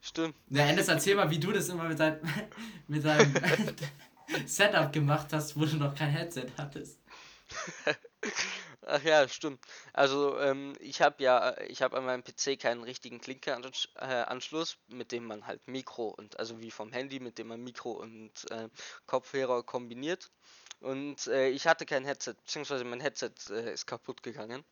Stimmt. Ja, Endes, erzähl mal, wie du das immer mit, dein, [LAUGHS] mit deinem [LAUGHS] Setup gemacht hast, wo du noch kein Headset hattest. Ach ja, stimmt. Also ähm, ich habe ja, ich habe an meinem PC keinen richtigen Klinke-Anschluss, mit dem man halt Mikro und also wie vom Handy, mit dem man Mikro und äh, Kopfhörer kombiniert. Und äh, ich hatte kein Headset, beziehungsweise mein Headset äh, ist kaputt gegangen.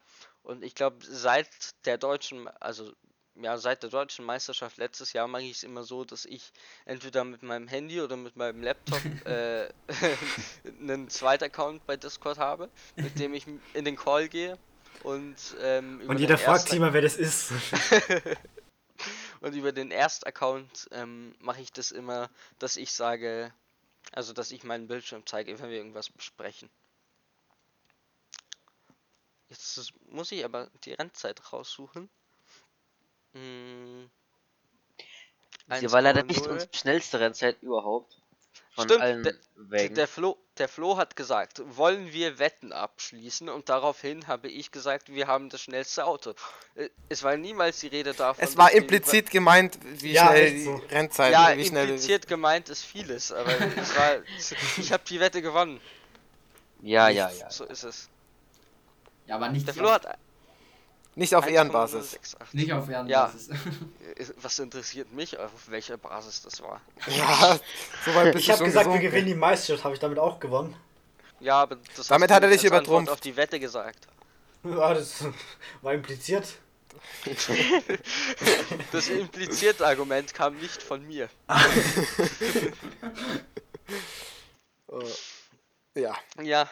Und ich glaube, seit der deutschen, also ja, seit der deutschen Meisterschaft letztes Jahr mache ich es immer so, dass ich entweder mit meinem Handy oder mit meinem Laptop [LAUGHS] äh, [LAUGHS] einen zweiten Account bei Discord habe, mit dem ich in den Call gehe und ähm, Und jeder fragt sich mal, wer das ist. [LAUGHS] und über den Erst-Account ähm, mache ich das immer, dass ich sage, also dass ich meinen Bildschirm zeige, wenn wir irgendwas besprechen. Jetzt muss ich aber die Rendzeit raussuchen. Hm. Sie war leider nicht 1,0. unsere schnellste Rennzeit überhaupt. Von Stimmt, allen der- Wegen. Der Flo, der Flo hat gesagt, wollen wir Wetten abschließen? Und daraufhin habe ich gesagt, wir haben das schnellste Auto. Äh, Es war niemals die Rede davon. Es war implizit gemeint, wie Ja, schnell die so. Rennzeit, Ja, wie schnell impliziert gemeint ist vieles, aber es war, [LAUGHS] ich habe die Wette gewonnen. ja, ja, ja. So ist es. Ja, aber nicht, Der Flo hat nicht auf Ehrenbasis. 1,068. nicht auf Ehrenbasis. Äh, Was interessiert mich, auf welcher Basis das war? Ja, so weit bist Ich habe gesagt, wir gewinnen die Meisterschaft. Habe ich damit auch gewonnen? Ja, aber das Damit hat er dich übertrumpft. auf die Wette gesagt. Ja, das war impliziert. [LAUGHS] Das implizierte Argument kam nicht von mir. Äh, [LAUGHS] Ja, Ja,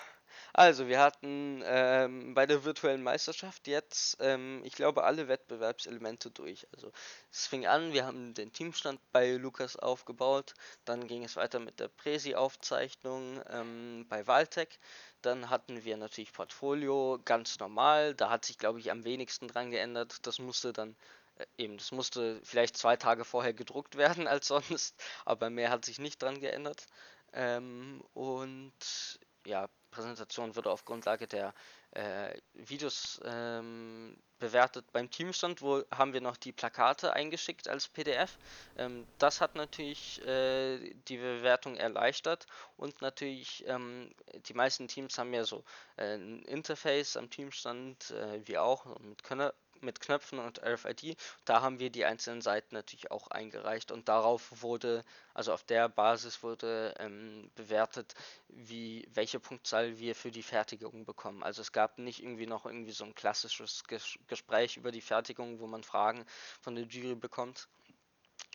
also wir hatten ähm, bei der virtuellen Meisterschaft jetzt, ähm, ich glaube, alle Wettbewerbselemente durch. Also es fing an, wir haben den Teamstand bei Lukas aufgebaut, dann ging es weiter mit der Präsi-Aufzeichnung ähm, bei Valtec, dann hatten wir natürlich Portfolio, ganz normal, da hat sich, glaube ich, am wenigsten dran geändert. Das musste dann äh, eben, das musste vielleicht zwei Tage vorher gedruckt werden als sonst, aber mehr hat sich nicht dran geändert. Ähm, und ja, Präsentation wurde auf Grundlage der äh, Videos ähm, bewertet. Beim Teamstand wo haben wir noch die Plakate eingeschickt als PDF. Ähm, das hat natürlich äh, die Bewertung erleichtert und natürlich ähm, die meisten Teams haben ja so äh, ein Interface am Teamstand, äh, wie auch mit Könner mit Knöpfen und RFID. Da haben wir die einzelnen Seiten natürlich auch eingereicht und darauf wurde, also auf der Basis wurde ähm, bewertet, wie welche Punktzahl wir für die Fertigung bekommen. Also es gab nicht irgendwie noch irgendwie so ein klassisches Ges Gespräch über die Fertigung, wo man Fragen von der Jury bekommt,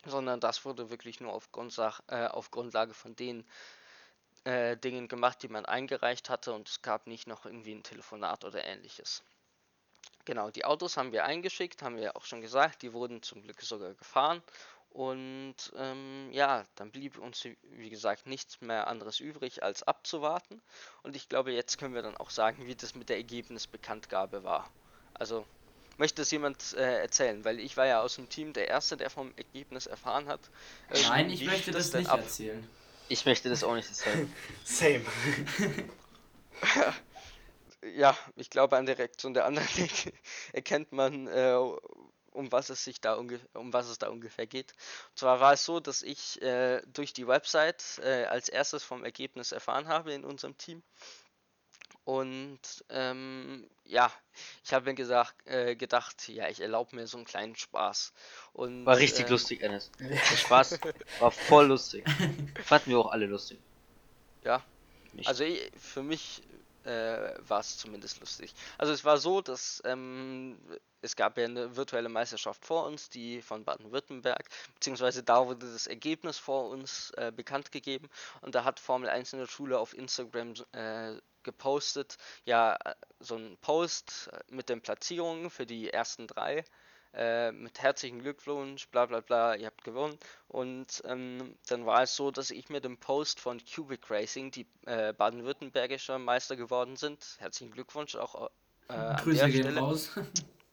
sondern das wurde wirklich nur auf, Grundsach, äh, auf Grundlage von den äh, Dingen gemacht, die man eingereicht hatte und es gab nicht noch irgendwie ein Telefonat oder ähnliches. Genau, die Autos haben wir eingeschickt, haben wir auch schon gesagt, die wurden zum Glück sogar gefahren und ähm, ja, dann blieb uns, wie gesagt, nichts mehr anderes übrig, als abzuwarten. Und ich glaube, jetzt können wir dann auch sagen, wie das mit der Ergebnisbekanntgabe war. Also, möchte es jemand äh, erzählen? Weil ich war ja aus dem Team der Erste, der vom Ergebnis erfahren hat. Ähm, Nein, ich möchte das, das nicht ab? erzählen. Ich möchte das auch nicht erzählen. [LAUGHS] Same. [LAUGHS] ja, ich glaube, an der Reaktion der anderen [LAUGHS] erkennt man, äh, um was es sich da um was es da ungefähr geht. Und zwar war es so, dass ich äh, durch die Website äh, als erstes vom Ergebnis erfahren habe in unserem Team. Und ähm, ja, ich habe mir gesagt, äh, gedacht, ja, ich erlaube mir so einen kleinen Spaß. Und, war richtig äh, lustig, Ennis. [LAUGHS] Der Spaß war voll lustig. Fanden wir auch alle lustig. Ja. Nicht. Also ich, für mich äh, war es zumindest lustig. Also es war so, dass ähm, es gab ja eine virtuelle Meisterschaft vor uns, die von Baden-Württemberg, beziehungsweise da wurde das Ergebnis vor uns äh, bekannt gegeben und da hat Formel 1 in der Schule auf Instagram äh, gepostet, ja, so ein Post mit den Platzierungen für die ersten drei. Äh, mit herzlichen Glückwunsch, bla bla bla, ihr habt gewonnen. Und ähm, dann war es so, dass ich mir den Post von Cubic Racing, die äh, baden-württembergischer Meister geworden sind, herzlichen Glückwunsch auch äh, an Grüße der Stelle. Raus.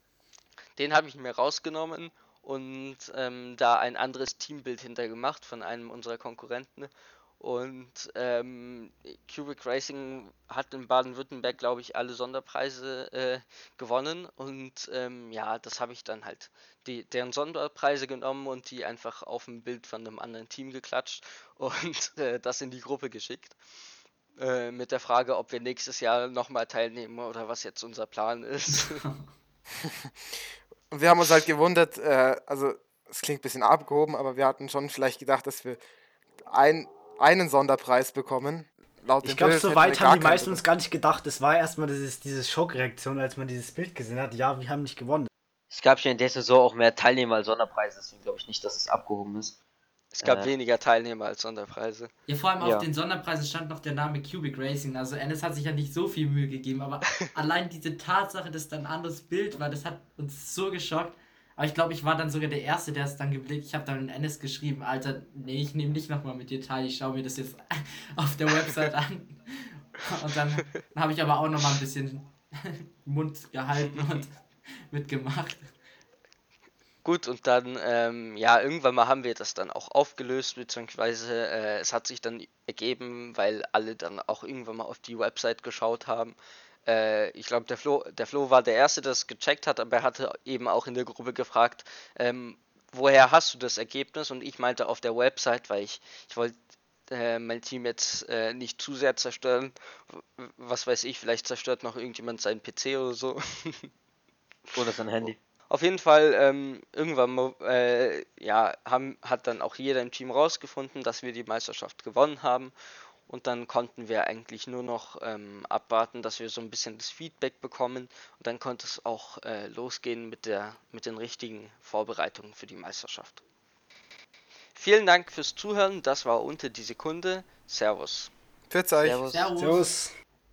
[LAUGHS] Den habe ich mir rausgenommen und ähm, da ein anderes Teambild hintergemacht von einem unserer Konkurrenten und ähm, Cubic Racing hat in Baden-Württemberg, glaube ich, alle Sonderpreise äh, gewonnen. Und ähm, ja, das habe ich dann halt die, deren Sonderpreise genommen und die einfach auf ein Bild von einem anderen Team geklatscht [LAUGHS] und äh, das in die Gruppe geschickt. Äh, mit der Frage, ob wir nächstes Jahr nochmal teilnehmen oder was jetzt unser Plan ist. [LAUGHS] und wir haben uns halt gewundert, äh, also es klingt ein bisschen abgehoben, aber wir hatten schon vielleicht gedacht, dass wir ein einen Sonderpreis bekommen. Laut ich glaube, so weit haben die meisten uns gar nicht gedacht. Es war erstmal dieses, diese Schockreaktion, als man dieses Bild gesehen hat. Ja, wir haben nicht gewonnen. Es gab ja in der Saison auch mehr Teilnehmer als Sonderpreise, deswegen glaube ich nicht, dass es abgehoben ist. Es gab äh, weniger Teilnehmer als Sonderpreise. Ja, vor allem ja. auf den Sonderpreisen stand noch der Name Cubic Racing. Also Ennis hat sich ja nicht so viel Mühe gegeben, aber [LAUGHS] allein diese Tatsache, dass da ein anderes Bild war, das hat uns so geschockt. Aber ich glaube, ich war dann sogar der Erste, der es dann geblickt. Ich habe dann in Ennis geschrieben, Alter, nee, ich nehme nicht nochmal mit dir teil, ich schaue mir das jetzt [LAUGHS] auf der Website an. Und dann [LAUGHS] habe ich aber auch nochmal ein bisschen [LAUGHS] Mund gehalten und mitgemacht. Gut, und dann, ähm, ja, irgendwann mal haben wir das dann auch aufgelöst, beziehungsweise äh, es hat sich dann ergeben, weil alle dann auch irgendwann mal auf die Website geschaut haben, äh, ich glaube, der Flo, der Flo war der Erste, der es gecheckt hat, aber er hatte eben auch in der Gruppe gefragt, ähm, woher hast du das Ergebnis? Und ich meinte auf der Website, weil ich, ich wollte äh, mein Team jetzt äh, nicht zu sehr zerstören. Was weiß ich, vielleicht zerstört noch irgendjemand seinen PC oder so. [LAUGHS] oder sein Handy. Auf jeden Fall, ähm, irgendwann äh, ja, haben, hat dann auch jeder im Team rausgefunden, dass wir die Meisterschaft gewonnen haben. Und dann konnten wir eigentlich nur noch ähm, abwarten, dass wir so ein bisschen das Feedback bekommen. Und dann konnte es auch äh, losgehen mit, der, mit den richtigen Vorbereitungen für die Meisterschaft. Vielen Dank fürs Zuhören. Das war unter die Sekunde. Servus. Servus. Servus. Servus.